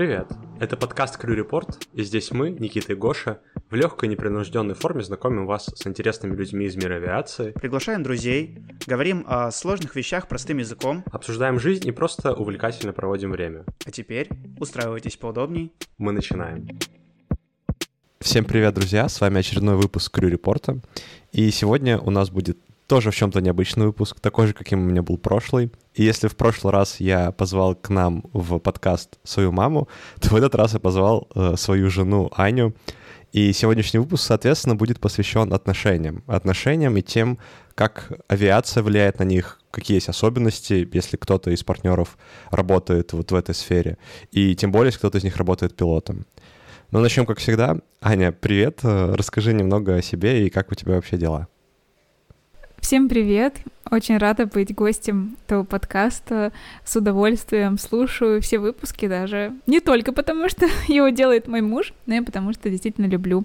Привет! Это подкаст Крю Репорт, и здесь мы, Никита и Гоша, в легкой непринужденной форме знакомим вас с интересными людьми из мира авиации, Приглашаем друзей, говорим о сложных вещах простым языком. обсуждаем жизнь и просто увлекательно проводим время. А теперь устраивайтесь поудобней. Мы начинаем. Всем привет, друзья! С вами очередной выпуск Крю Репорта. И сегодня у нас будет тоже в чем-то необычный выпуск, такой же, каким у меня был прошлый. И если в прошлый раз я позвал к нам в подкаст свою маму, то в этот раз я позвал э, свою жену Аню. И сегодняшний выпуск, соответственно, будет посвящен отношениям. Отношениям и тем, как авиация влияет на них, какие есть особенности, если кто-то из партнеров работает вот в этой сфере. И тем более, если кто-то из них работает пилотом. Ну, начнем, как всегда. Аня, привет. Э, Расскажи немного о себе и как у тебя вообще дела. Всем привет! Очень рада быть гостем этого подкаста. С удовольствием слушаю все выпуски даже. Не только потому, что его делает мой муж, но и потому, что действительно люблю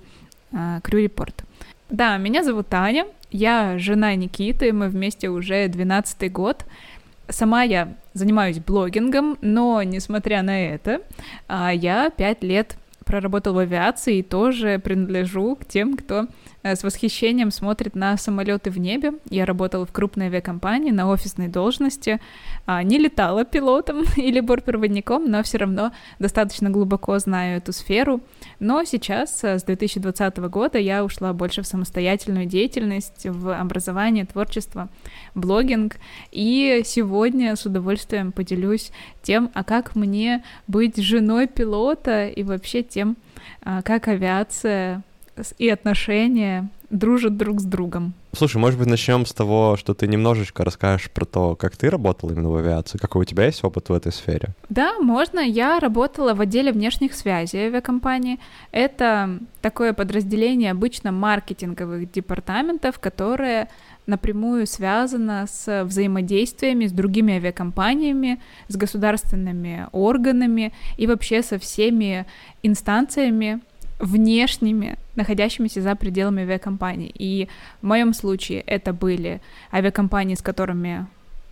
э, Крю Репорт. Да, меня зовут Таня, я жена Никиты, мы вместе уже 12 год. Сама я занимаюсь блогингом, но несмотря на это, а, я 5 лет проработала в авиации и тоже принадлежу к тем, кто с восхищением смотрит на самолеты в небе. Я работала в крупной авиакомпании на офисной должности, а, не летала пилотом или бортпроводником, но все равно достаточно глубоко знаю эту сферу. Но сейчас, э, с 2020 года, я ушла больше в самостоятельную деятельность, в образование, творчество, блогинг. И сегодня с удовольствием поделюсь тем, а как мне быть женой пилота и вообще тем, а, как авиация и отношения дружат друг с другом. Слушай, может быть, начнем с того, что ты немножечко расскажешь про то, как ты работала именно в авиации, какой у тебя есть опыт в этой сфере? Да, можно. Я работала в отделе внешних связей авиакомпании. Это такое подразделение обычно маркетинговых департаментов, которое напрямую связано с взаимодействиями с другими авиакомпаниями, с государственными органами и вообще со всеми инстанциями, внешними, находящимися за пределами авиакомпании. И в моем случае это были авиакомпании, с которыми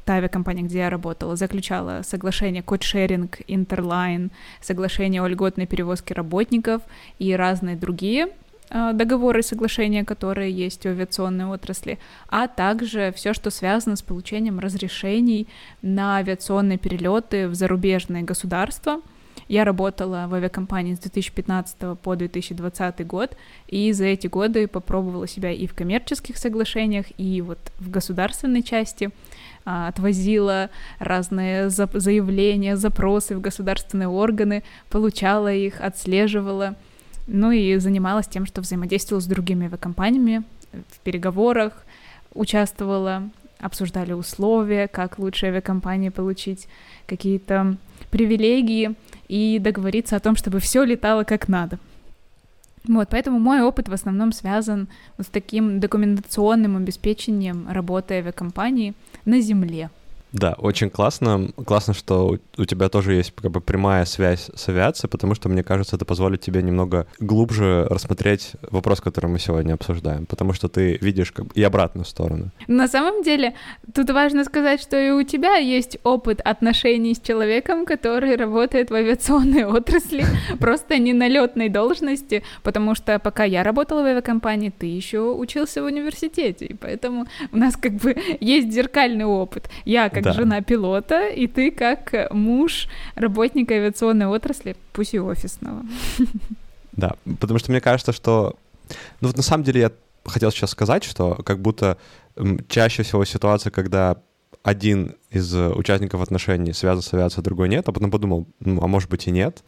та авиакомпания, где я работала, заключала соглашение кодшеринг, интерлайн, соглашение о льготной перевозке работников и разные другие э, договоры и соглашения, которые есть в авиационной отрасли, а также все, что связано с получением разрешений на авиационные перелеты в зарубежные государства — я работала в авиакомпании с 2015 по 2020 год, и за эти годы попробовала себя и в коммерческих соглашениях, и вот в государственной части а, отвозила разные заявления, запросы в государственные органы, получала их, отслеживала, ну и занималась тем, что взаимодействовала с другими авиакомпаниями в переговорах, участвовала, обсуждали условия, как лучше авиакомпании получить какие-то привилегии и договориться о том, чтобы все летало как надо. Вот, поэтому мой опыт в основном связан с таким документационным обеспечением работы авиакомпании на земле. Да, очень классно. Классно, что у тебя тоже есть как бы прямая связь с авиацией, потому что, мне кажется, это позволит тебе немного глубже рассмотреть вопрос, который мы сегодня обсуждаем, потому что ты видишь как бы и обратную сторону. На самом деле, тут важно сказать, что и у тебя есть опыт отношений с человеком, который работает в авиационной отрасли, просто не на летной должности, потому что пока я работала в авиакомпании, ты еще учился в университете, и поэтому у нас как бы есть зеркальный опыт. Я как да. жена пилота, и ты как муж работника авиационной отрасли, пусть и офисного. Да, потому что мне кажется, что... Ну вот на самом деле я хотел сейчас сказать, что как будто чаще всего ситуация, когда один из участников отношений связан с авиацией, другой нет, а потом подумал, ну, а может быть и нет.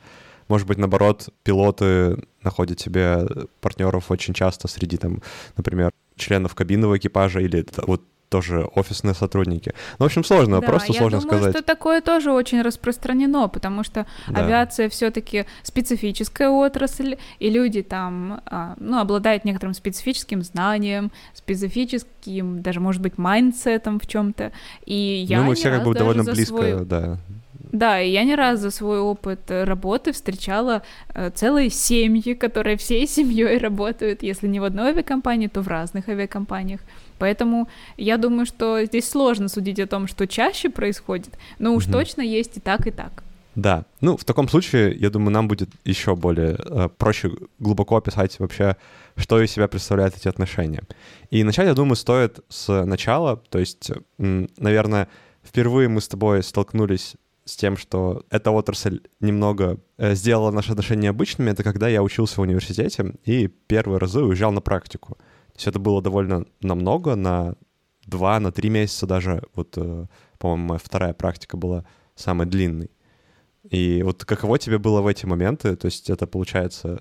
Может быть, наоборот, пилоты находят себе партнеров очень часто среди, там, например, членов кабинного экипажа или вот тоже офисные сотрудники. Ну, в общем, сложно, да, просто сложно думаю, сказать. что такое тоже очень распространено, потому что да. авиация все-таки специфическая отрасль, и люди там, а, ну, обладают некоторым специфическим знанием, специфическим, даже, может быть, майндсетом в чем-то. И я ну, мы все как бы довольно близко, свой... да. Да, и я ни разу за свой опыт работы встречала э, целые семьи, которые всей семьей работают, если не в одной авиакомпании, то в разных авиакомпаниях. Поэтому я думаю, что здесь сложно судить о том, что чаще происходит, но уж mm точно есть и так, и так. Да, ну в таком случае, я думаю, нам будет еще более э, проще глубоко описать вообще, что из себя представляют эти отношения. И начать, я думаю, стоит с начала, то есть, наверное, впервые мы с тобой столкнулись с тем, что эта отрасль немного э, сделала наши отношения обычными, это когда я учился в университете и первые разы уезжал на практику. То есть это было довольно намного, на два, на три месяца даже. Вот, э, по-моему, моя вторая практика была самой длинной. И вот каково тебе было в эти моменты? То есть это получается...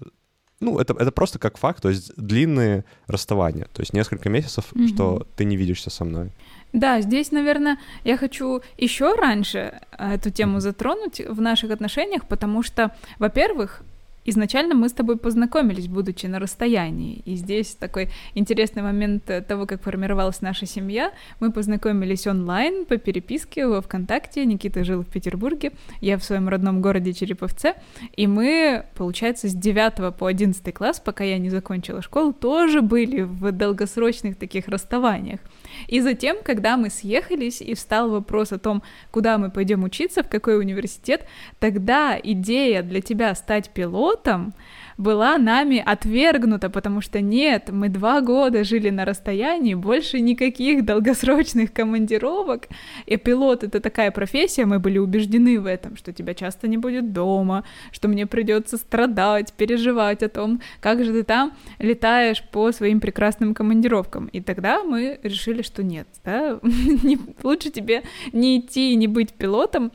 Ну, это, это просто как факт, то есть длинные расставания, то есть несколько месяцев, mm-hmm. что ты не видишься со мной. Да, здесь, наверное, я хочу еще раньше э, эту тему затронуть в наших отношениях, потому что, во-первых, Изначально мы с тобой познакомились, будучи на расстоянии. И здесь такой интересный момент того, как формировалась наша семья. Мы познакомились онлайн по переписке во ВКонтакте. Никита жил в Петербурге, я в своем родном городе Череповце. И мы, получается, с 9 по 11 класс, пока я не закончила школу, тоже были в долгосрочных таких расставаниях. И затем, когда мы съехались и встал вопрос о том, куда мы пойдем учиться, в какой университет, тогда идея для тебя стать пилотом была нами отвергнута, потому что нет, мы два года жили на расстоянии, больше никаких долгосрочных командировок, и пилот — это такая профессия, мы были убеждены в этом, что тебя часто не будет дома, что мне придется страдать, переживать о том, как же ты там летаешь по своим прекрасным командировкам. И тогда мы решили, что нет, да, лучше тебе не идти и не быть пилотом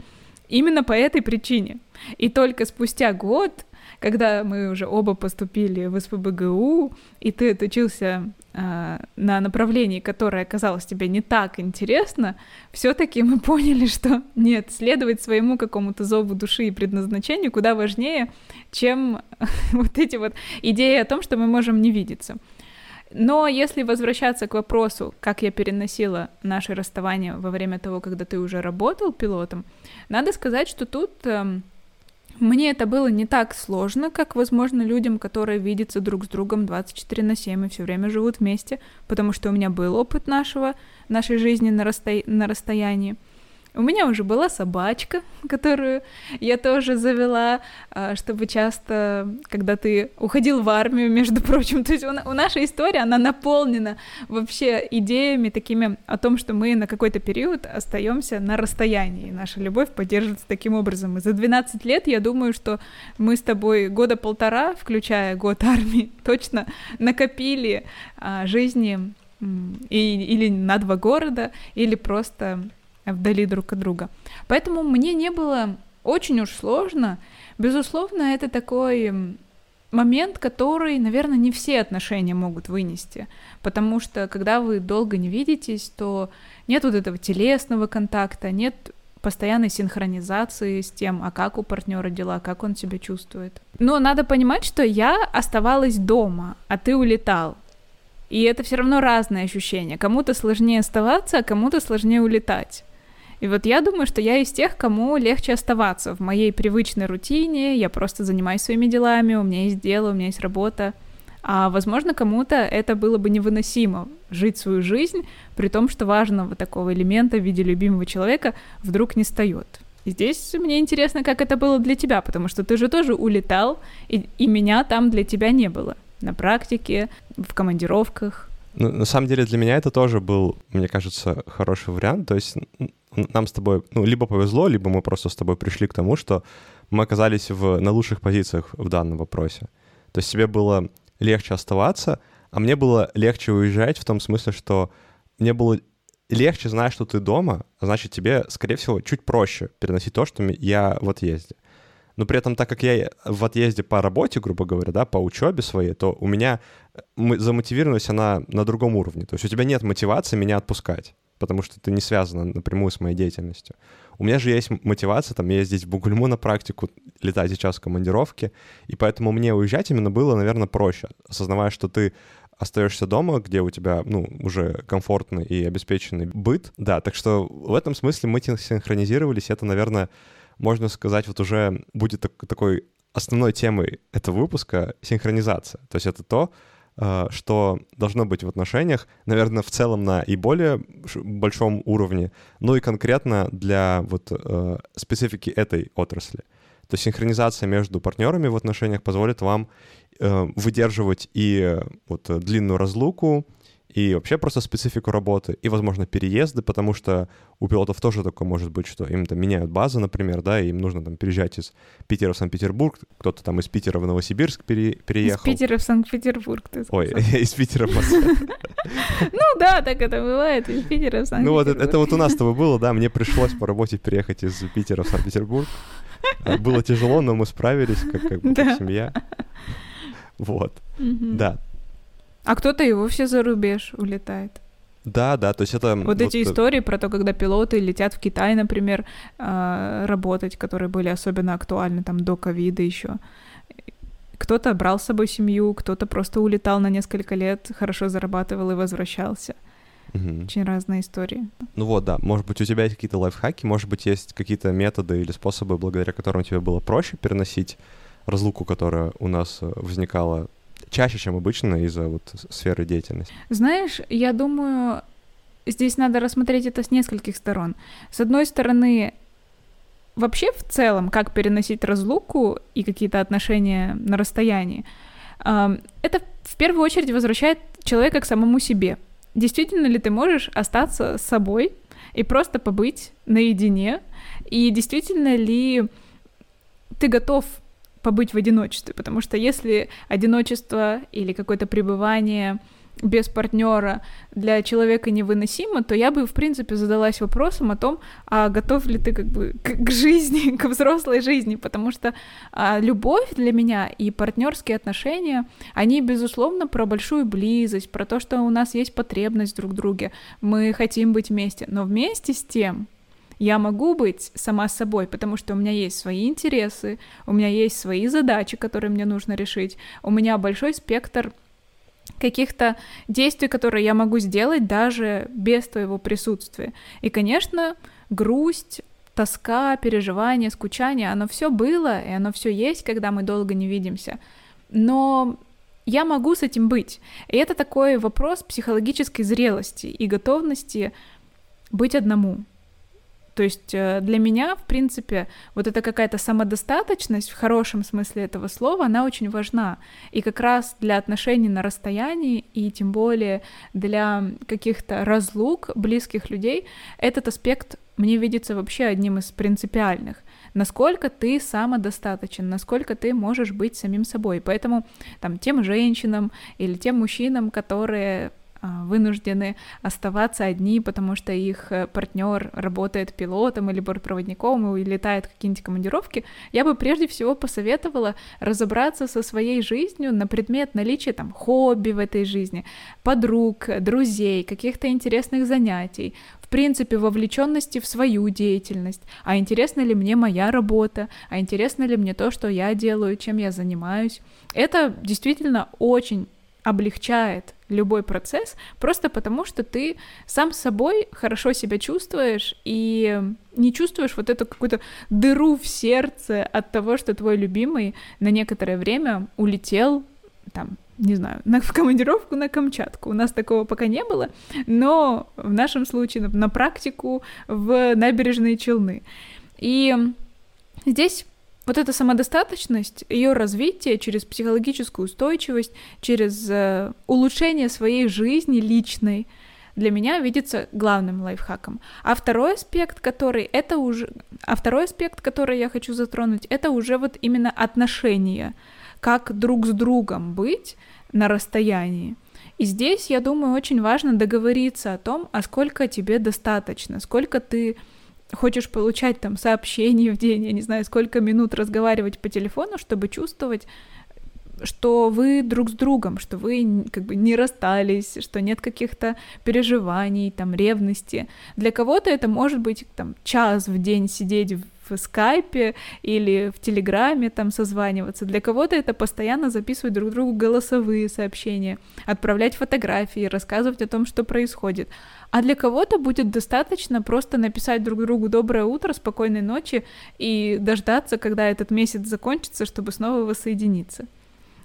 именно по этой причине. И только спустя год когда мы уже оба поступили в СПБГУ, и ты отучился э, на направлении, которое оказалось тебе не так интересно, все-таки мы поняли, что нет, следовать своему какому-то зову души и предназначению куда важнее, чем вот эти вот идеи о том, что мы можем не видеться. Но если возвращаться к вопросу, как я переносила наше расставание во время того, когда ты уже работал пилотом, надо сказать, что тут эм, мне это было не так сложно, как, возможно, людям, которые видятся друг с другом 24 на 7 и все время живут вместе, потому что у меня был опыт нашего, нашей жизни на, расстоя... на расстоянии. У меня уже была собачка, которую я тоже завела, а, чтобы часто, когда ты уходил в армию, между прочим, то есть у, нашей истории, она наполнена вообще идеями такими о том, что мы на какой-то период остаемся на расстоянии, наша любовь поддерживается таким образом. И за 12 лет я думаю, что мы с тобой года полтора, включая год армии, точно накопили а, жизни и, или на два города, или просто вдали друг от друга. Поэтому мне не было очень уж сложно. Безусловно, это такой момент, который, наверное, не все отношения могут вынести, потому что когда вы долго не видитесь, то нет вот этого телесного контакта, нет постоянной синхронизации с тем, а как у партнера дела, как он себя чувствует. Но надо понимать, что я оставалась дома, а ты улетал. И это все равно разные ощущения. Кому-то сложнее оставаться, а кому-то сложнее улетать. И вот я думаю, что я из тех, кому легче оставаться в моей привычной рутине, я просто занимаюсь своими делами, у меня есть дело, у меня есть работа. А возможно, кому-то это было бы невыносимо жить свою жизнь, при том, что важного такого элемента в виде любимого человека вдруг не встает. И здесь мне интересно, как это было для тебя, потому что ты же тоже улетал, и, и меня там для тебя не было. На практике, в командировках. Ну, на самом деле для меня это тоже был, мне кажется, хороший вариант. То есть нам с тобой, ну, либо повезло, либо мы просто с тобой пришли к тому, что мы оказались в, на лучших позициях в данном вопросе. То есть тебе было легче оставаться, а мне было легче уезжать в том смысле, что мне было легче знать, что ты дома, а значит, тебе, скорее всего, чуть проще переносить то, что я в отъезде. Но при этом, так как я в отъезде по работе, грубо говоря, да, по учебе своей, то у меня замотивированность, она на другом уровне. То есть у тебя нет мотивации меня отпускать потому что это не связано напрямую с моей деятельностью. У меня же есть мотивация там ездить в Бугульму на практику, летать сейчас в командировке, и поэтому мне уезжать именно было, наверное, проще, осознавая, что ты остаешься дома, где у тебя, ну, уже комфортный и обеспеченный быт. Да, так что в этом смысле мы синхронизировались, это, наверное, можно сказать, вот уже будет так, такой основной темой этого выпуска синхронизация. То есть это то, что должно быть в отношениях, наверное, в целом на и более большом уровне, но и конкретно для вот э, специфики этой отрасли. То есть синхронизация между партнерами в отношениях позволит вам э, выдерживать и вот длинную разлуку, и вообще просто специфику работы, и, возможно, переезды, потому что у пилотов тоже такое может быть, что им там меняют базы, например, да, и им нужно там переезжать из Питера в Санкт-Петербург, кто-то там из Питера в Новосибирск пере- переехал. Из Питера в Санкт-Петербург, ты сказал. Ой, из Питера в. Ну да, так это бывает, из Питера в Санкт-Петербург. Ну вот это вот у нас с тобой было, да, мне пришлось по работе переехать из Питера в Санкт-Петербург. А, было тяжело, но мы справились, как, как, как семья. Вот, да. А кто-то и вовсе за рубеж улетает. Да, да, то есть это... Вот, вот эти э, истории про то, когда пилоты летят в Китай, например, а, работать, которые были особенно актуальны там до ковида еще. Кто-то брал с собой семью, кто-то просто улетал на несколько лет, хорошо зарабатывал и возвращался. Угу. Очень разные истории. Ну вот, да. Может быть, у тебя есть какие-то лайфхаки, может быть, есть какие-то методы или способы, благодаря которым тебе было проще переносить разлуку, которая у нас э, возникала чаще, чем обычно из-за вот сферы деятельности. Знаешь, я думаю, здесь надо рассмотреть это с нескольких сторон. С одной стороны, вообще в целом, как переносить разлуку и какие-то отношения на расстоянии, это в первую очередь возвращает человека к самому себе. Действительно ли ты можешь остаться с собой и просто побыть наедине? И действительно ли ты готов побыть в одиночестве, потому что если одиночество или какое-то пребывание без партнера для человека невыносимо, то я бы, в принципе, задалась вопросом о том, а готов ли ты как бы к, к жизни, к взрослой жизни, потому что а, любовь для меня и партнерские отношения, они, безусловно, про большую близость, про то, что у нас есть потребность друг в друге, мы хотим быть вместе, но вместе с тем я могу быть сама собой, потому что у меня есть свои интересы, у меня есть свои задачи, которые мне нужно решить, у меня большой спектр каких-то действий, которые я могу сделать даже без твоего присутствия. И, конечно, грусть, тоска, переживание, скучание, оно все было, и оно все есть, когда мы долго не видимся. Но я могу с этим быть. И это такой вопрос психологической зрелости и готовности быть одному. То есть э, для меня, в принципе, вот эта какая-то самодостаточность в хорошем смысле этого слова, она очень важна. И как раз для отношений на расстоянии, и тем более для каких-то разлук близких людей, этот аспект мне видится вообще одним из принципиальных. Насколько ты самодостаточен, насколько ты можешь быть самим собой. Поэтому там тем женщинам или тем мужчинам, которые вынуждены оставаться одни, потому что их э, партнер работает пилотом или бортпроводником и летает какие-нибудь командировки, я бы прежде всего посоветовала разобраться со своей жизнью на предмет наличия там хобби в этой жизни, подруг, друзей, каких-то интересных занятий, в принципе, вовлеченности в свою деятельность. А интересна ли мне моя работа? А интересно ли мне то, что я делаю, чем я занимаюсь? Это действительно очень облегчает любой процесс, просто потому что ты сам собой хорошо себя чувствуешь и не чувствуешь вот эту какую-то дыру в сердце от того, что твой любимый на некоторое время улетел там не знаю, на, в командировку на Камчатку. У нас такого пока не было, но в нашем случае на, на практику в набережные Челны. И здесь вот эта самодостаточность, ее развитие через психологическую устойчивость, через э, улучшение своей жизни личной, для меня видится главным лайфхаком. А второй аспект, который это уже, а второй аспект, который я хочу затронуть, это уже вот именно отношения, как друг с другом быть на расстоянии. И здесь, я думаю, очень важно договориться о том, а сколько тебе достаточно, сколько ты хочешь получать там сообщения в день, я не знаю, сколько минут разговаривать по телефону, чтобы чувствовать, что вы друг с другом, что вы как бы не расстались, что нет каких-то переживаний, там, ревности. Для кого-то это может быть там час в день сидеть в скайпе или в телеграме там созваниваться. Для кого-то это постоянно записывать друг другу голосовые сообщения, отправлять фотографии, рассказывать о том, что происходит. А для кого-то будет достаточно просто написать друг другу доброе утро, спокойной ночи и дождаться, когда этот месяц закончится, чтобы снова воссоединиться.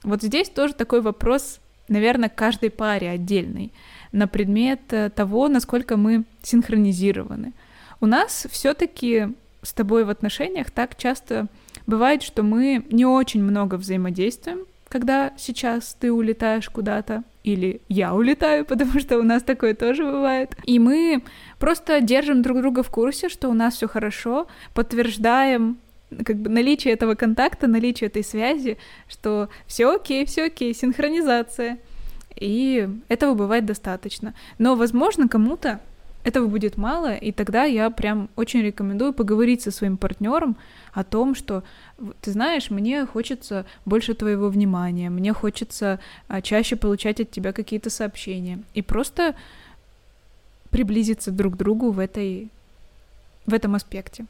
Вот здесь тоже такой вопрос наверное, каждой паре отдельной на предмет э, того, насколько мы синхронизированы. У нас все-таки с тобой в отношениях так часто бывает, что мы не очень много взаимодействуем, когда сейчас ты улетаешь куда-то, или я улетаю, потому что у нас такое тоже бывает. И мы просто держим друг друга в курсе, что у нас все хорошо, подтверждаем как бы наличие этого контакта, наличие этой связи, что все окей, все окей, синхронизация. И этого бывает достаточно. Но, возможно, кому-то этого будет мало, и тогда я прям очень рекомендую поговорить со своим партнером о том, что ты знаешь, мне хочется больше твоего внимания, мне хочется а, чаще получать от тебя какие-то сообщения. И просто приблизиться друг к другу в этой в этом аспекте.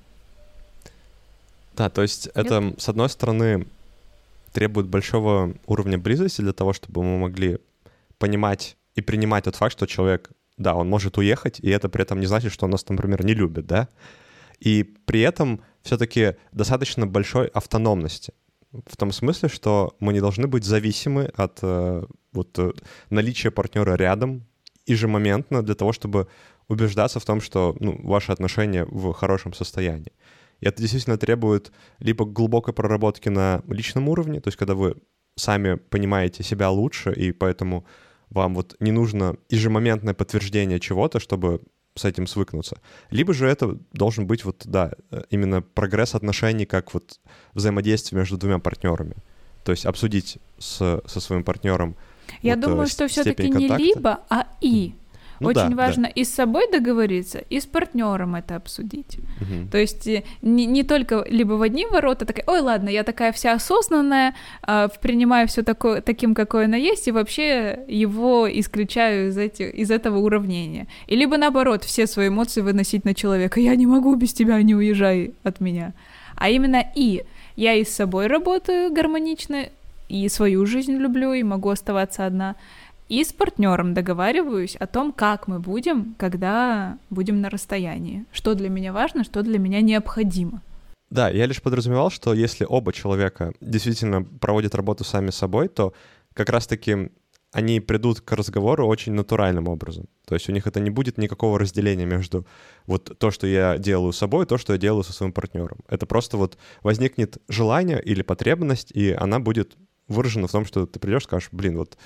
Да, то есть это, Нет? с одной стороны, требует большого уровня близости для того, чтобы мы могли понимать и принимать тот факт, что человек, да, он может уехать, и это при этом не значит, что он нас, например, не любит, да. И при этом все-таки достаточно большой автономности. В том смысле, что мы не должны быть зависимы от э, вот, э, наличия партнера рядом ежемоментно для того, чтобы убеждаться в том, что ну, ваши отношения в хорошем состоянии. И это действительно требует либо глубокой проработки на личном уровне, то есть когда вы сами понимаете себя лучше, и поэтому вам вот не нужно ежемоментное подтверждение чего-то, чтобы с этим свыкнуться. Либо же это должен быть вот, да, именно прогресс отношений как вот взаимодействие между двумя партнерами. То есть обсудить с, со своим партнером. Я вот, думаю, что все-таки не либо, а и. Ну, Очень да, важно да. и с собой договориться, и с партнером это обсудить. Угу. То есть э, не, не только либо в одни ворота такая, ой, ладно, я такая вся осознанная, э, принимаю все такое, таким, какое оно есть, и вообще его исключаю из, эти, из этого уравнения. И либо наоборот, все свои эмоции выносить на человека. Я не могу без тебя, не уезжай от меня. А именно и я и с собой работаю гармонично, и свою жизнь люблю, и могу оставаться одна и с партнером договариваюсь о том, как мы будем, когда будем на расстоянии. Что для меня важно, что для меня необходимо. Да, я лишь подразумевал, что если оба человека действительно проводят работу сами собой, то как раз-таки они придут к разговору очень натуральным образом. То есть у них это не будет никакого разделения между вот то, что я делаю с собой, и то, что я делаю со своим партнером. Это просто вот возникнет желание или потребность, и она будет выражена в том, что ты придешь и скажешь, блин, вот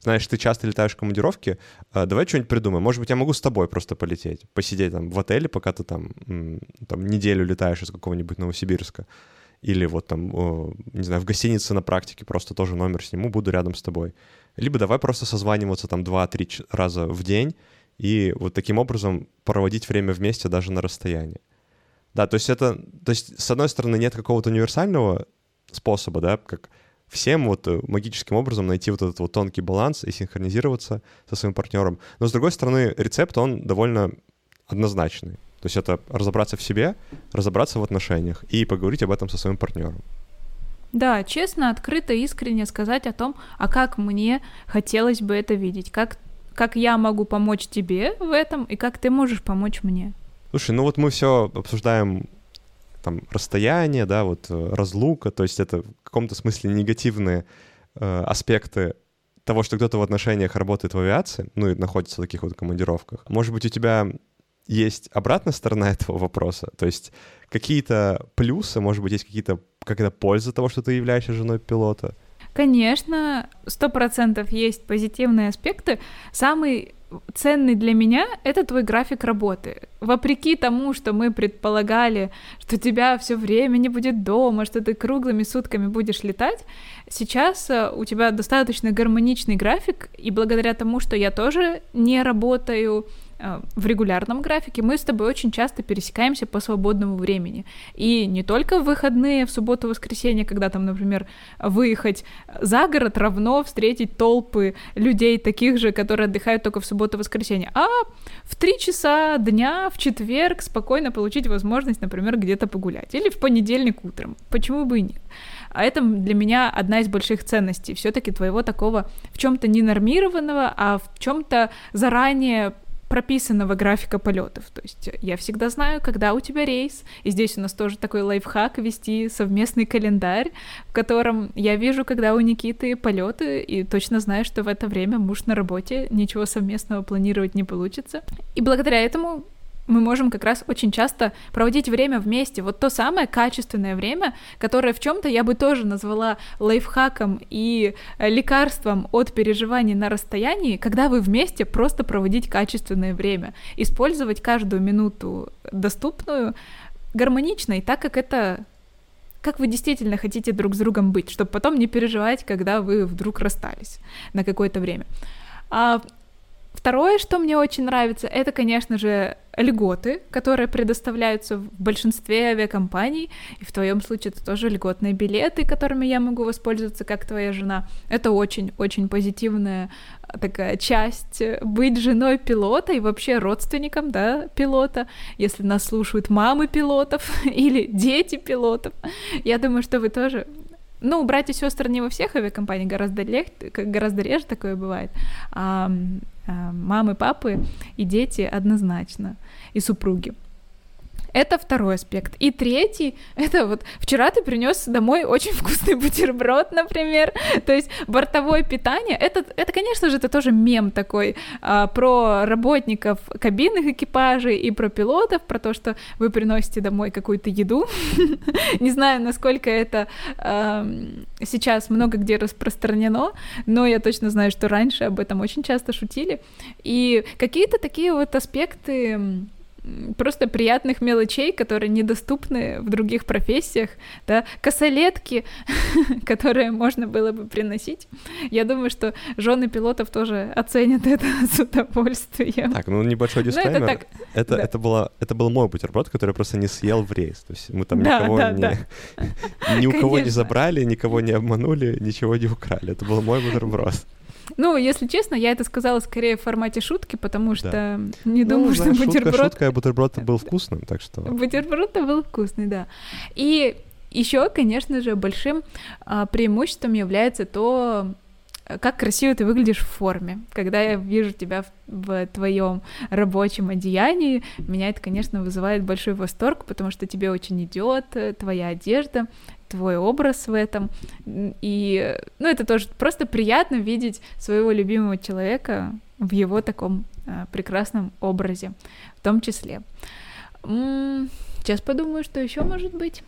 знаешь, ты часто летаешь в командировки, а, давай что-нибудь придумаем. Может быть, я могу с тобой просто полететь, посидеть там в отеле, пока ты там, там неделю летаешь из какого-нибудь Новосибирска. Или вот там, не знаю, в гостинице на практике просто тоже номер сниму, буду рядом с тобой. Либо давай просто созваниваться там 2-3 раза в день и вот таким образом проводить время вместе даже на расстоянии. Да, то есть это, то есть с одной стороны нет какого-то универсального способа, да, как всем вот э, магическим образом найти вот этот вот тонкий баланс и синхронизироваться со своим партнером. Но с другой стороны, рецепт, он довольно однозначный. То есть это разобраться в себе, разобраться в отношениях и поговорить об этом со своим партнером. Да, честно, открыто, искренне сказать о том, а как мне хотелось бы это видеть, как, как я могу помочь тебе в этом и как ты можешь помочь мне. Слушай, ну вот мы все обсуждаем там расстояние, да, вот э, разлука, то есть это в каком-то смысле негативные э, аспекты того, что кто-то в отношениях работает в авиации, ну и находится в таких вот командировках. Может быть, у тебя есть обратная сторона этого вопроса, то есть какие-то плюсы, может быть, есть какие-то какая-то польза того, что ты являешься женой пилота? Конечно, сто процентов есть позитивные аспекты. Самый ценный для меня — это твой график работы. Вопреки тому, что мы предполагали, что тебя все время не будет дома, что ты круглыми сутками будешь летать, сейчас э, у тебя достаточно гармоничный график, и благодаря тому, что я тоже не работаю, в регулярном графике мы с тобой очень часто пересекаемся по свободному времени. И не только в выходные, в субботу, воскресенье, когда там, например, выехать за город равно встретить толпы людей таких же, которые отдыхают только в субботу, воскресенье, а в три часа дня, в четверг спокойно получить возможность, например, где-то погулять. Или в понедельник утром. Почему бы и нет? А это для меня одна из больших ценностей все-таки твоего такого в чем-то ненормированного, а в чем-то заранее прописанного графика полетов. То есть я всегда знаю, когда у тебя рейс. И здесь у нас тоже такой лайфхак вести совместный календарь, в котором я вижу, когда у Никиты полеты, и точно знаю, что в это время муж на работе, ничего совместного планировать не получится. И благодаря этому мы можем как раз очень часто проводить время вместе. Вот то самое качественное время, которое в чем-то я бы тоже назвала лайфхаком и э, лекарством от переживаний на расстоянии, когда вы вместе просто проводить качественное время, использовать каждую минуту доступную гармонично и так, как это как вы действительно хотите друг с другом быть, чтобы потом не переживать, когда вы вдруг расстались на какое-то время. А Второе, что мне очень нравится, это, конечно же, льготы, которые предоставляются в большинстве авиакомпаний, и в твоем случае это тоже льготные билеты, которыми я могу воспользоваться, как твоя жена. Это очень-очень позитивная такая часть быть женой пилота и вообще родственником, да, пилота, если нас слушают мамы пилотов или дети пилотов. Я думаю, что вы тоже ну, братья и сестры не во всех авиакомпаниях, гораздо, лег... гораздо реже такое бывает. А, а мамы, папы и дети однозначно, и супруги. Это второй аспект. И третий, это вот вчера ты принес домой очень вкусный бутерброд, например. То есть бортовое питание, это, это конечно же, это тоже мем такой а, про работников кабинных экипажей и про пилотов, про то, что вы приносите домой какую-то еду. Не знаю, насколько это сейчас много где распространено, но я точно знаю, что раньше об этом очень часто шутили. И какие-то такие вот аспекты просто приятных мелочей, которые недоступны в других профессиях, да, косолетки, которые можно было бы приносить. Я думаю, что жены пилотов тоже оценят это с удовольствием. Так, ну небольшой ну, дисклеймер. это, так, это, да. это, было, это был мой бутерброд, который просто не съел в рейс. То есть мы там да, никого да, не, да. ни у кого не забрали, никого не обманули, ничего не украли. Это был мой бутерброд. Ну, если честно, я это сказала скорее в формате шутки, потому что да. не ну, думаю, знаешь, что бутерброд... Шутка, шутка, а бутерброд был вкусным, так что... Бутерброд был вкусный, да. И еще, конечно же, большим а, преимуществом является то, как красиво ты выглядишь в форме. Когда я вижу тебя в, в твоем рабочем одеянии, меня это, конечно, вызывает большой восторг, потому что тебе очень идет э, твоя одежда, твой образ в этом. И, ну, это тоже просто приятно видеть своего любимого человека в его таком а, прекрасном образе, в том числе. М-м, сейчас подумаю, что еще может быть.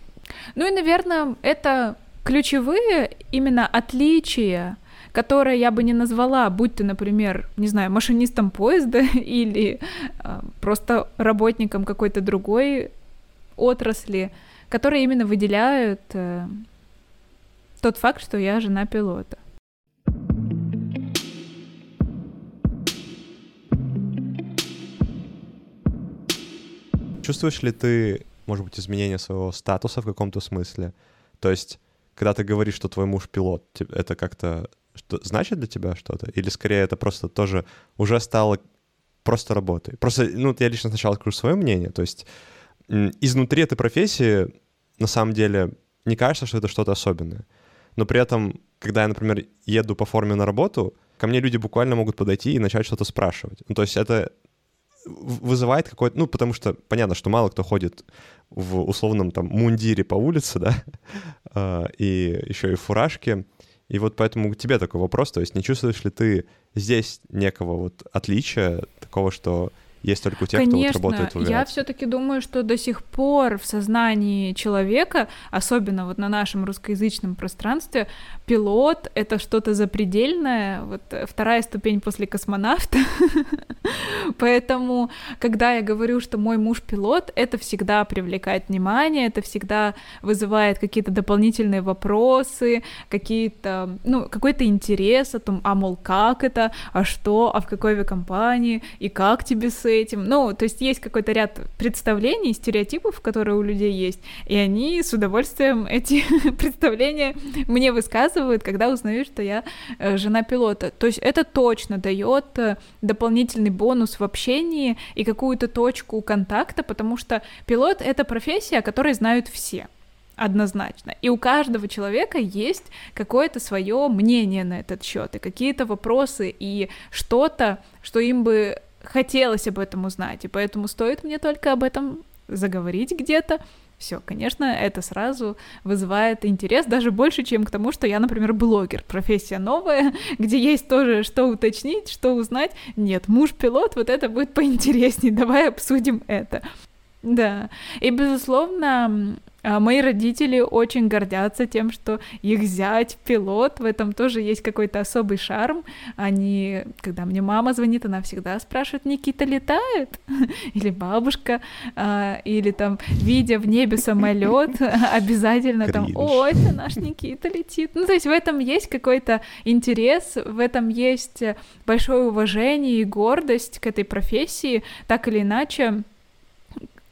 Ну и, наверное, это ключевые именно отличия, которые я бы не назвала, будь ты, например, не знаю, машинистом поезда или э, просто работником какой-то другой отрасли, которые именно выделяют э, тот факт, что я жена пилота. Чувствуешь ли ты, может быть, изменение своего статуса в каком-то смысле? То есть, когда ты говоришь, что твой муж пилот, это как-то что, значит для тебя что-то? Или скорее это просто тоже уже стало просто работой? Просто, ну, я лично сначала скажу свое мнение, то есть изнутри этой профессии на самом деле не кажется, что это что-то особенное. Но при этом, когда я, например, еду по форме на работу, ко мне люди буквально могут подойти и начать что-то спрашивать. Ну, то есть это вызывает какой-то... Ну, потому что понятно, что мало кто ходит в условном там мундире по улице, да, а, и еще и фуражке. И вот поэтому к тебе такой вопрос, то есть не чувствуешь ли ты здесь некого вот отличия, такого, что есть только у тех, Конечно, кто вот работает в авиации. я все-таки думаю, что до сих пор в сознании человека, особенно вот на нашем русскоязычном пространстве, пилот — это что-то запредельное, вот вторая ступень после космонавта. Поэтому, когда я говорю, что мой муж пилот, это всегда привлекает внимание, это всегда вызывает какие-то дополнительные вопросы, какие-то, ну, какой-то интерес о том, а мол, как это, а что, а в какой авиакомпании, и как тебе с этим. Ну, то есть есть какой-то ряд представлений, стереотипов, которые у людей есть, и они с удовольствием эти представления мне высказывают, когда узнают, что я э, жена пилота. То есть это точно дает э, дополнительный бонус в общении и какую-то точку контакта, потому что пилот — это профессия, о которой знают все однозначно. И у каждого человека есть какое-то свое мнение на этот счет, и какие-то вопросы, и что-то, что им бы хотелось об этом узнать, и поэтому стоит мне только об этом заговорить где-то, все, конечно, это сразу вызывает интерес даже больше, чем к тому, что я, например, блогер, профессия новая, где есть тоже что уточнить, что узнать. Нет, муж-пилот, вот это будет поинтереснее, давай обсудим это. Да, и, безусловно, а мои родители очень гордятся тем, что их зять пилот, в этом тоже есть какой-то особый шарм. Они, когда мне мама звонит, она всегда спрашивает, Никита летает? Или бабушка, а, или там, видя в небе самолет, обязательно там, о, это наш Никита летит. Ну, то есть в этом есть какой-то интерес, в этом есть большое уважение и гордость к этой профессии, так или иначе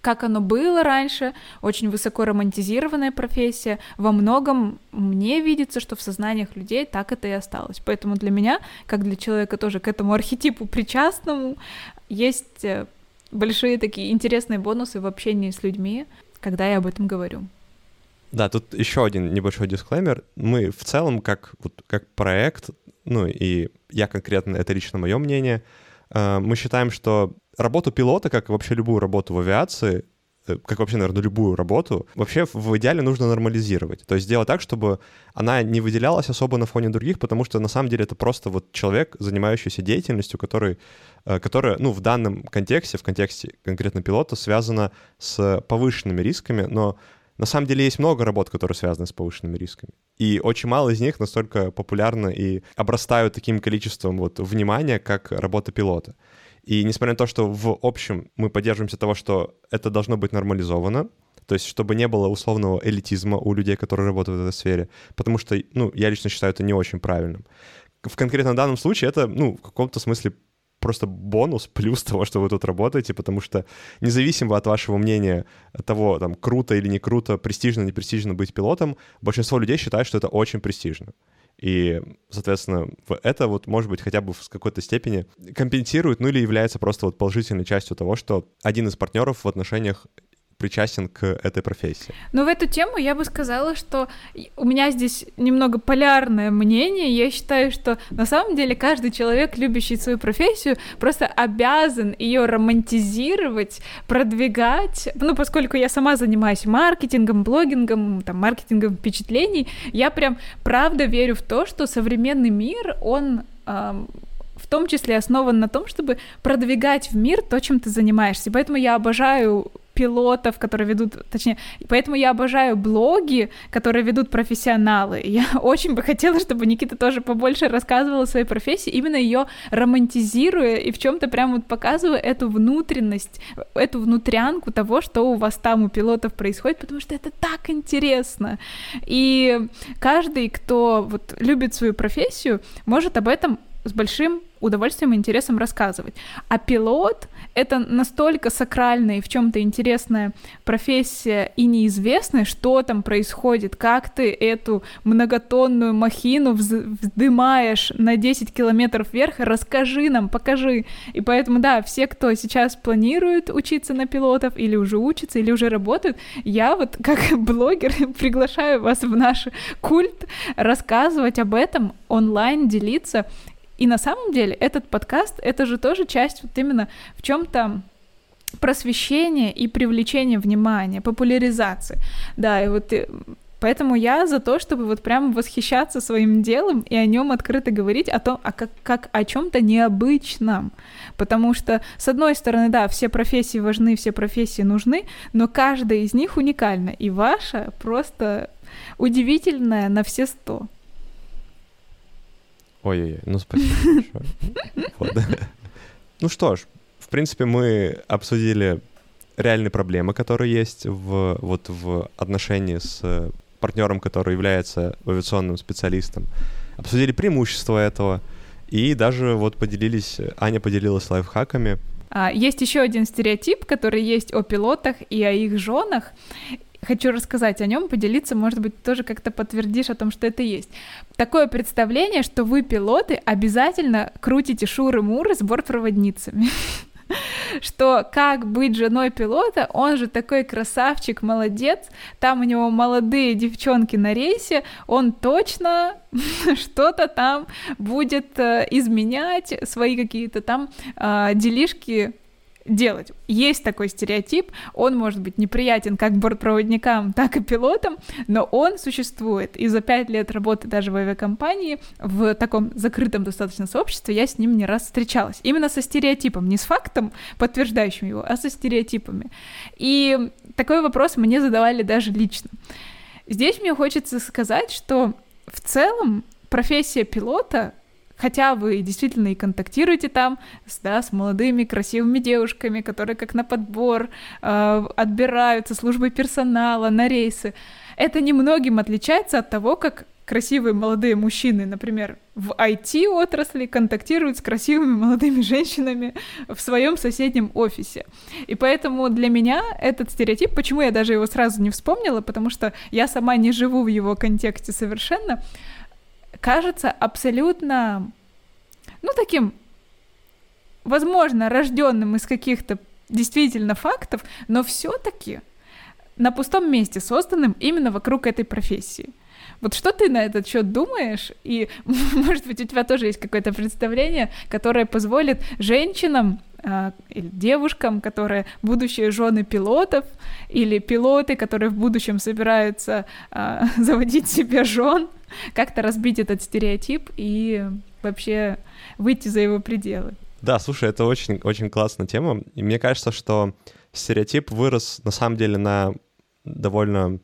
как оно было раньше, очень высоко романтизированная профессия. Во многом мне видится, что в сознаниях людей так это и осталось. Поэтому для меня, как для человека тоже к этому архетипу причастному, есть э, большие такие интересные бонусы в общении с людьми, когда я об этом говорю. Да, тут еще один небольшой дисклеймер. Мы в целом, как, вот, как проект, ну и я конкретно, это лично мое мнение, мы считаем, что работу пилота, как вообще любую работу в авиации, э, как вообще, наверное, любую работу, вообще в идеале нужно нормализировать. То есть сделать так, чтобы она не выделялась особо на фоне других, потому что на самом деле это просто вот человек, занимающийся деятельностью, который, э, которая, ну, в данном контексте, в контексте конкретно пилота, связана с повышенными рисками, но на самом деле есть много работ, которые связаны с повышенными рисками. И очень мало из них настолько популярны и обрастают таким количеством вот внимания, как работа пилота. И несмотря на то, что в общем мы поддерживаемся того, что это должно быть нормализовано, то есть чтобы не было условного элитизма у людей, которые работают в этой сфере, потому что, ну, я лично считаю это не очень правильным. В конкретно данном случае это, ну, в каком-то смысле просто бонус, плюс того, что вы тут работаете, потому что независимо от вашего мнения того, там, круто или не круто, престижно, не престижно быть пилотом, большинство людей считает, что это очень престижно. И, соответственно, это вот, может быть, хотя бы в какой-то степени компенсирует, ну или является просто вот положительной частью того, что один из партнеров в отношениях причастен к этой профессии. Ну, в эту тему я бы сказала, что у меня здесь немного полярное мнение. Я считаю, что на самом деле каждый человек, любящий свою профессию, просто обязан ее романтизировать, продвигать. Ну, поскольку я сама занимаюсь маркетингом, блогингом, там, маркетингом впечатлений, я прям правда верю в то, что современный мир, он в том числе основан на том, чтобы продвигать в мир то, чем ты занимаешься. Поэтому я обожаю пилотов, которые ведут, точнее, поэтому я обожаю блоги, которые ведут профессионалы. Я очень бы хотела, чтобы Никита тоже побольше рассказывал о своей профессии, именно ее романтизируя и в чем-то прям вот показывая эту внутренность, эту внутрянку того, что у вас там у пилотов происходит, потому что это так интересно. И каждый, кто вот любит свою профессию, может об этом с большим удовольствием и интересом рассказывать. А пилот — это настолько сакральная и в чем то интересная профессия и неизвестная, что там происходит, как ты эту многотонную махину вздымаешь на 10 километров вверх, расскажи нам, покажи. И поэтому, да, все, кто сейчас планирует учиться на пилотов или уже учатся, или уже работают, я вот как блогер приглашаю вас в наш культ рассказывать об этом онлайн, делиться и на самом деле этот подкаст — это же тоже часть вот именно в чем то просвещения и привлечения внимания, популяризации. Да, и вот э, Поэтому я за то, чтобы вот прям восхищаться своим делом и о нем открыто говорить, о том, а как, как о чем-то необычном. Потому что, с одной стороны, да, все профессии важны, все профессии нужны, но каждая из них уникальна. И ваша просто удивительная на все сто. Ой-ой-ой, ну спасибо. Ну что ж, в принципе, мы обсудили реальные проблемы, которые есть в, вот в отношении с партнером, который является авиационным специалистом. Обсудили преимущества этого и даже вот поделились, Аня поделилась лайфхаками. А, есть еще один стереотип, который есть о пилотах и о их женах хочу рассказать о нем, поделиться, может быть, тоже как-то подтвердишь о том, что это есть. Такое представление, что вы, пилоты, обязательно крутите шуры-муры с бортпроводницами. что как быть женой пилота, он же такой красавчик, молодец, там у него молодые девчонки на рейсе, он точно что-то там будет э, изменять, свои какие-то там э, делишки делать. Есть такой стереотип, он может быть неприятен как бортпроводникам, так и пилотам, но он существует. И за пять лет работы даже в авиакомпании, в таком закрытом достаточно сообществе, я с ним не раз встречалась. Именно со стереотипом, не с фактом, подтверждающим его, а со стереотипами. И такой вопрос мне задавали даже лично. Здесь мне хочется сказать, что в целом профессия пилота хотя вы действительно и контактируете там да, с молодыми красивыми девушками, которые как на подбор э, отбираются службой персонала на рейсы. Это немногим отличается от того, как красивые молодые мужчины, например, в IT-отрасли контактируют с красивыми молодыми женщинами в своем соседнем офисе. И поэтому для меня этот стереотип, почему я даже его сразу не вспомнила, потому что я сама не живу в его контексте совершенно, кажется абсолютно, ну, таким, возможно, рожденным из каких-то действительно фактов, но все-таки на пустом месте созданным именно вокруг этой профессии. Вот что ты на этот счет думаешь? И, может быть, у тебя тоже есть какое-то представление, которое позволит женщинам или девушкам, которые будущие жены пилотов, или пилоты, которые в будущем собираются э, заводить себе жен, как-то разбить этот стереотип и вообще выйти за его пределы. Да, слушай, это очень, очень классная тема. И мне кажется, что стереотип вырос на самом деле на довольно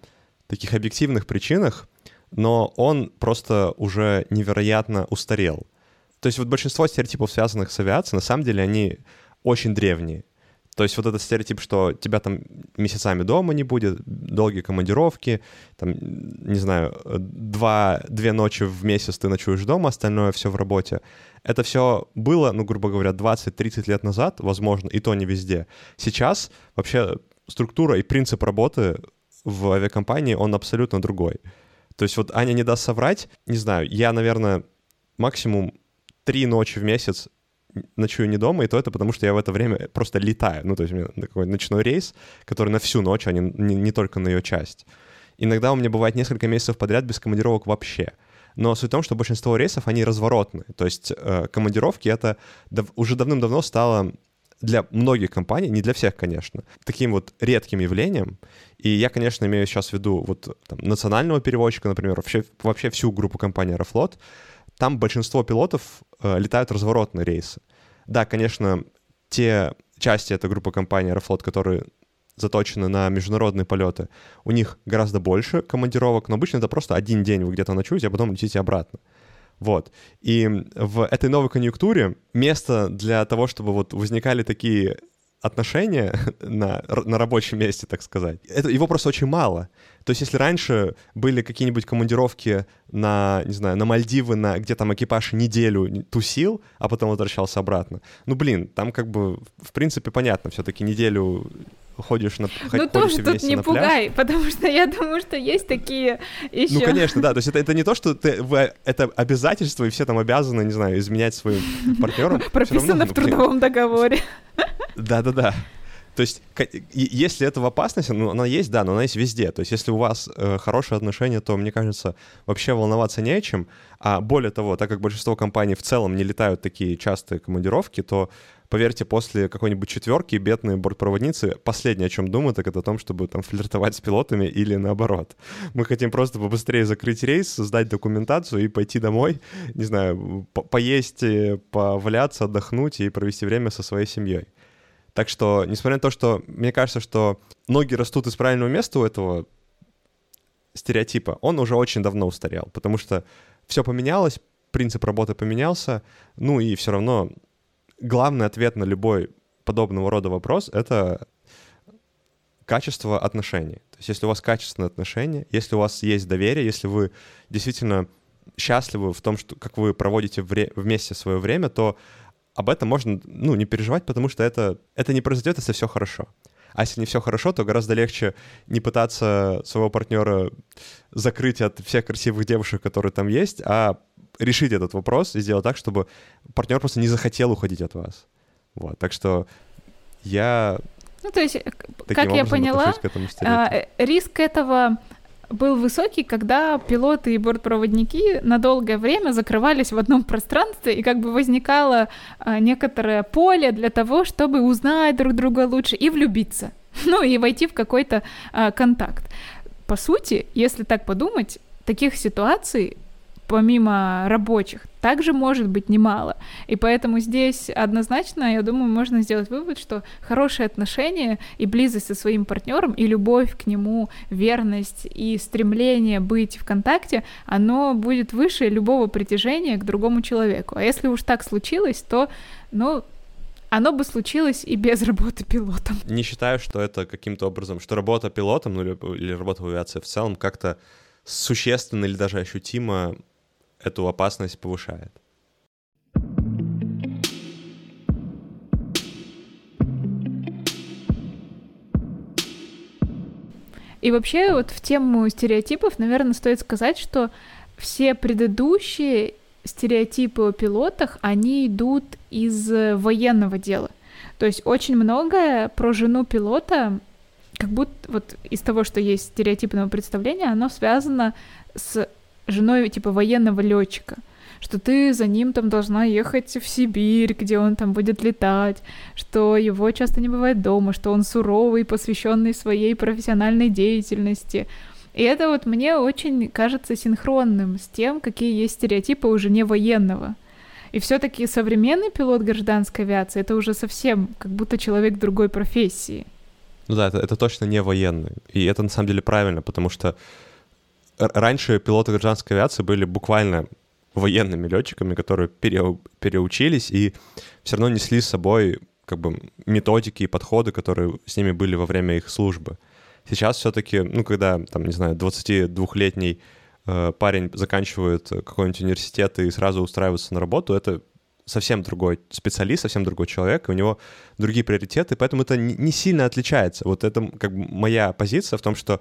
таких объективных причинах, но он просто уже невероятно устарел. То есть вот большинство стереотипов, связанных с авиацией, на самом деле они очень древние. То есть вот этот стереотип, что тебя там месяцами дома не будет, долгие командировки, там, не знаю, два, две ночи в месяц ты ночуешь дома, остальное все в работе. Это все было, ну, грубо говоря, 20-30 лет назад, возможно, и то не везде. Сейчас вообще структура и принцип работы в авиакомпании, он абсолютно другой. То есть вот Аня не даст соврать, не знаю, я, наверное, максимум три ночи в месяц ночую не дома, и то это потому, что я в это время просто летаю. Ну, то есть у меня такой ночной рейс, который на всю ночь, а не, не, не только на ее часть. Иногда у меня бывает несколько месяцев подряд без командировок вообще. Но суть в том, что большинство рейсов, они разворотные. То есть э, командировки — это дав- уже давным-давно стало для многих компаний, не для всех, конечно, таким вот редким явлением. И я, конечно, имею сейчас в виду вот там, национального перевозчика, например, вообще, вообще всю группу компании Аэрофлот. Там большинство пилотов э, летают разворотные рейсы. Да, конечно, те части этой группы компаний Аэрофлот, которые заточены на международные полеты, у них гораздо больше командировок, но обычно это просто один день вы где-то ночуете, а потом летите обратно. Вот. И в этой новой конъюнктуре место для того, чтобы вот возникали такие отношения на, на рабочем месте, так сказать, это, его просто очень мало. То есть если раньше были какие-нибудь командировки на, не знаю, на Мальдивы, на, где там экипаж неделю тусил, а потом возвращался обратно, ну, блин, там как бы, в принципе, понятно, все-таки неделю ходишь на Ну тоже тут не пугай, потому что я думаю, что есть такие еще. Ну конечно, да, то есть это, это не то, что ты, вы, это обязательство, и все там обязаны, не знаю, изменять своим партнерам. Прописано в трудовом договоре. Да-да-да. То есть, если это в опасности, ну, она есть, да, но она есть везде. То есть, если у вас э, хорошие отношения, то, мне кажется, вообще волноваться не о чем. А более того, так как большинство компаний в целом не летают такие частые командировки, то, поверьте, после какой-нибудь четверки бедные бортпроводницы последнее, о чем думают, так это о том, чтобы там флиртовать с пилотами или наоборот. Мы хотим просто побыстрее закрыть рейс, сдать документацию и пойти домой, не знаю, по поесть, э, поваляться, отдохнуть и провести время со своей семьей. Так что, несмотря на то, что мне кажется, что ноги растут из правильного места у этого стереотипа, он уже очень давно устарел, потому что все поменялось, принцип работы поменялся, ну и все равно главный ответ на любой подобного рода вопрос — это качество отношений. То есть если у вас качественные отношения, если у вас есть доверие, если вы действительно счастливы в том, что, как вы проводите вре- вместе свое время, то об этом можно, ну, не переживать, потому что это, это не произойдет, если все хорошо. А если не все хорошо, то гораздо легче не пытаться своего партнера закрыть от всех красивых девушек, которые там есть, а решить этот вопрос и сделать так, чтобы партнер просто не захотел уходить от вас. Вот, так что Я Ну, то есть, э, как я поняла, к этому а, э, риск этого был высокий, когда пилоты и бортпроводники на долгое время закрывались в одном пространстве, и как бы возникало а, некоторое поле для того, чтобы узнать друг друга лучше и влюбиться, ну и войти в какой-то а, контакт. По сути, если так подумать, таких ситуаций помимо рабочих, также может быть немало. И поэтому здесь однозначно, я думаю, можно сделать вывод, что хорошие отношения и близость со своим партнером, и любовь к нему, верность и стремление быть в контакте, оно будет выше любого притяжения к другому человеку. А если уж так случилось, то, ну, оно бы случилось и без работы пилотом. Не считаю, что это каким-то образом, что работа пилотом ну, или, или работа в авиации в целом как-то существенно или даже ощутимо эту опасность повышает. И вообще вот в тему стереотипов, наверное, стоит сказать, что все предыдущие стереотипы о пилотах, они идут из э, военного дела. То есть очень многое про жену пилота, как будто вот из того, что есть стереотипного представления, оно связано с женой типа военного летчика что ты за ним там должна ехать в Сибирь, где он там будет летать, что его часто не бывает дома, что он суровый, посвященный своей профессиональной деятельности. И это вот мне очень кажется синхронным с тем, какие есть стереотипы у жене военного. И все-таки современный пилот гражданской авиации это уже совсем как будто человек другой профессии. Ну да, это, это точно не военный. И это на самом деле правильно, потому что раньше пилоты гражданской авиации были буквально военными летчиками, которые пере, переучились и все равно несли с собой как бы методики и подходы, которые с ними были во время их службы. Сейчас все-таки, ну, когда, там, не знаю, 22-летний э, парень заканчивает какой-нибудь университет и сразу устраивается на работу, это совсем другой специалист, совсем другой человек, и у него другие приоритеты, поэтому это не, сильно отличается. Вот это как бы моя позиция в том, что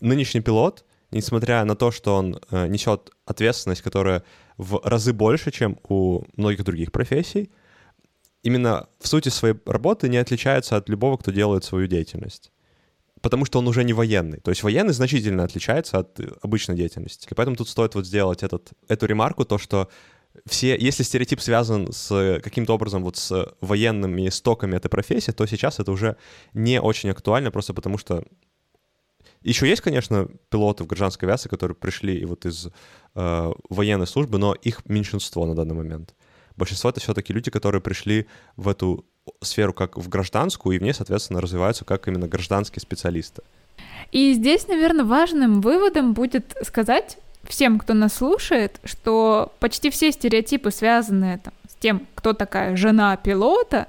нынешний пилот, несмотря на то, что он э, несет ответственность, которая в разы больше, чем у многих других профессий, именно в сути своей работы не отличается от любого, кто делает свою деятельность. Потому что он уже не военный. То есть военный значительно отличается от обычной деятельности. И поэтому тут стоит вот сделать этот, эту ремарку, то, что все, если стереотип связан с каким-то образом вот с военными стоками этой профессии, то сейчас это уже не очень актуально, просто потому что еще есть, конечно, пилоты в гражданской авиации, которые пришли вот из э, военной службы, но их меньшинство на данный момент. Большинство это все-таки люди, которые пришли в эту сферу как в гражданскую, и в ней, соответственно, развиваются как именно гражданские специалисты. И здесь, наверное, важным выводом будет сказать всем, кто нас слушает, что почти все стереотипы, связанные там, с тем, кто такая жена пилота,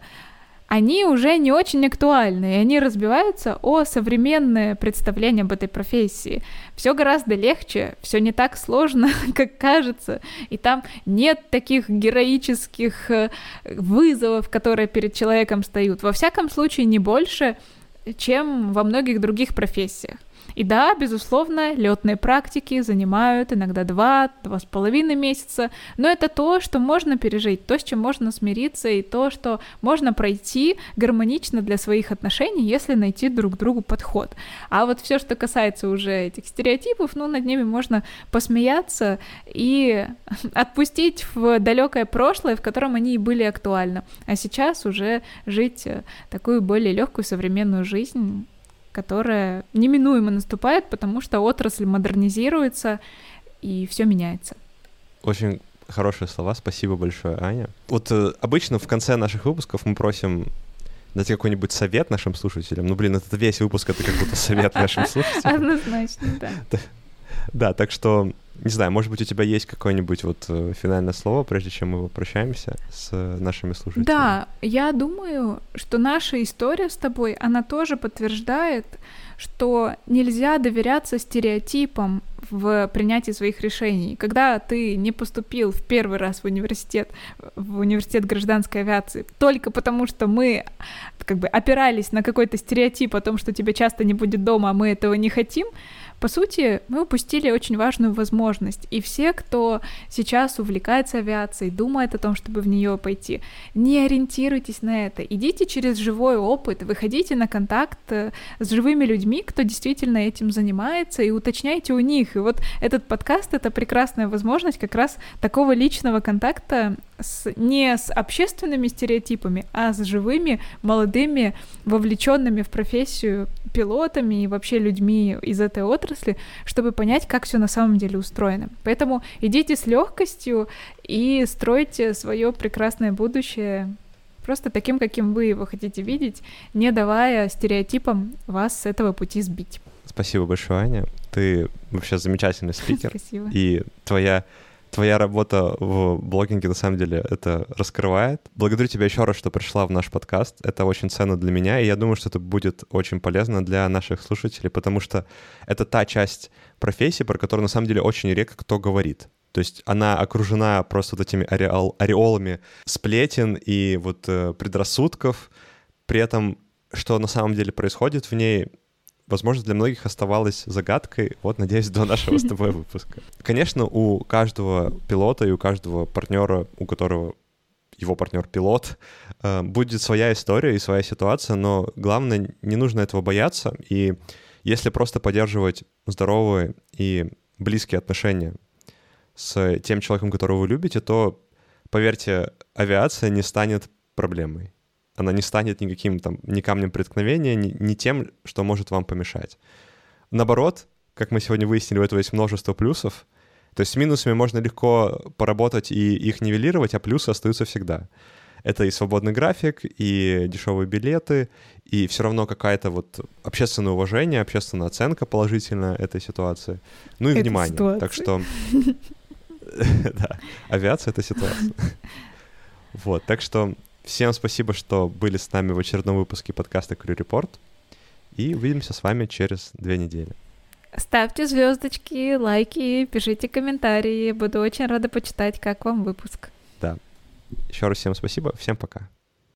они уже не очень актуальны, и они разбиваются о современное представление об этой профессии. Все гораздо легче, все не так сложно, как кажется, и там нет таких героических э, вызовов, которые перед человеком стоят. Во всяком случае, не больше, чем во многих других профессиях. И да, безусловно, летные практики занимают иногда два, два с половиной месяца, но это то, что можно пережить, то, с чем можно смириться, и то, что можно пройти гармонично для своих отношений, если найти друг другу подход. А вот все, что касается уже этих стереотипов, ну, над ними можно посмеяться и отпустить в далекое прошлое, в котором они и были актуальны. А сейчас уже жить такую более легкую современную жизнь которая неминуемо наступает, потому что отрасль модернизируется и все меняется. Очень хорошие слова, спасибо большое, Аня. Вот э, обычно в конце наших выпусков мы просим дать какой-нибудь совет нашим слушателям. Ну, блин, этот весь выпуск — это как будто совет нашим слушателям. Однозначно, да. Да, так что, не знаю, может быть, у тебя есть какое-нибудь вот э, финальное слово, прежде чем мы прощаемся с э, нашими слушателями? Да, я думаю, что наша история с тобой, она тоже подтверждает, что нельзя доверяться стереотипам в принятии своих решений. Когда ты не поступил в первый раз в университет, в университет гражданской авиации, только потому что мы как бы опирались на какой-то стереотип о том, что тебя часто не будет дома, а мы этого не хотим, По сути, мы упустили очень важную возможность. И все, кто сейчас увлекается авиацией, думает о том, чтобы в нее пойти, не ориентируйтесь на это. Идите через живой опыт, выходите на контакт э, с живыми людьми, кто действительно этим занимается, и уточняйте у них. И вот этот подкаст — это прекрасная возможность как раз такого личного контакта с, не с общественными стереотипами, а с живыми, молодыми, вовлеченными в профессию пилотами и вообще людьми из этой отрасли, чтобы понять, как все на самом деле устроено. Поэтому идите с легкостью и стройте свое прекрасное будущее просто таким, каким вы его хотите видеть, не давая стереотипам вас с этого пути сбить. Спасибо большое, Аня. Ты вообще замечательный спикер. Спасибо. И твоя твоя работа в блогинге на самом деле это раскрывает. Благодарю тебя еще раз, что пришла в наш подкаст. Это очень ценно для меня, и я думаю, что это будет очень полезно для наших слушателей, потому что это та часть профессии, про которую на самом деле очень редко кто говорит. То есть она окружена просто вот этими ореол, ореолами сплетен и вот э, предрассудков. При этом, что на самом деле происходит в ней, возможно, для многих оставалось загадкой, вот, надеюсь, до нашего с тобой выпуска. Конечно, у каждого пилота и у каждого партнера, у которого его партнер пилот, э, будет своя история и своя ситуация, но главное, не нужно этого бояться, и если просто поддерживать здоровые и близкие отношения с тем человеком, которого вы любите, то, поверьте, авиация не станет проблемой она не станет никаким там, ни камнем преткновения, ни, ни тем, что может вам помешать. Наоборот, как мы сегодня выяснили, у этого есть множество плюсов. То есть с минусами можно легко поработать и их нивелировать, а плюсы остаются всегда. Это и свободный график, и дешевые билеты, и все равно какая-то вот общественное уважение, общественная оценка положительная этой ситуации. Ну и этой внимание. Ситуации. Так что... Да, авиация — это ситуация. Вот, так что Всем спасибо, что были с нами в очередном выпуске подкаста Crew Report. И увидимся с вами через две недели. Ставьте звездочки, лайки, пишите комментарии. Буду очень рада почитать, как вам выпуск. Да. Еще раз всем спасибо. Всем пока.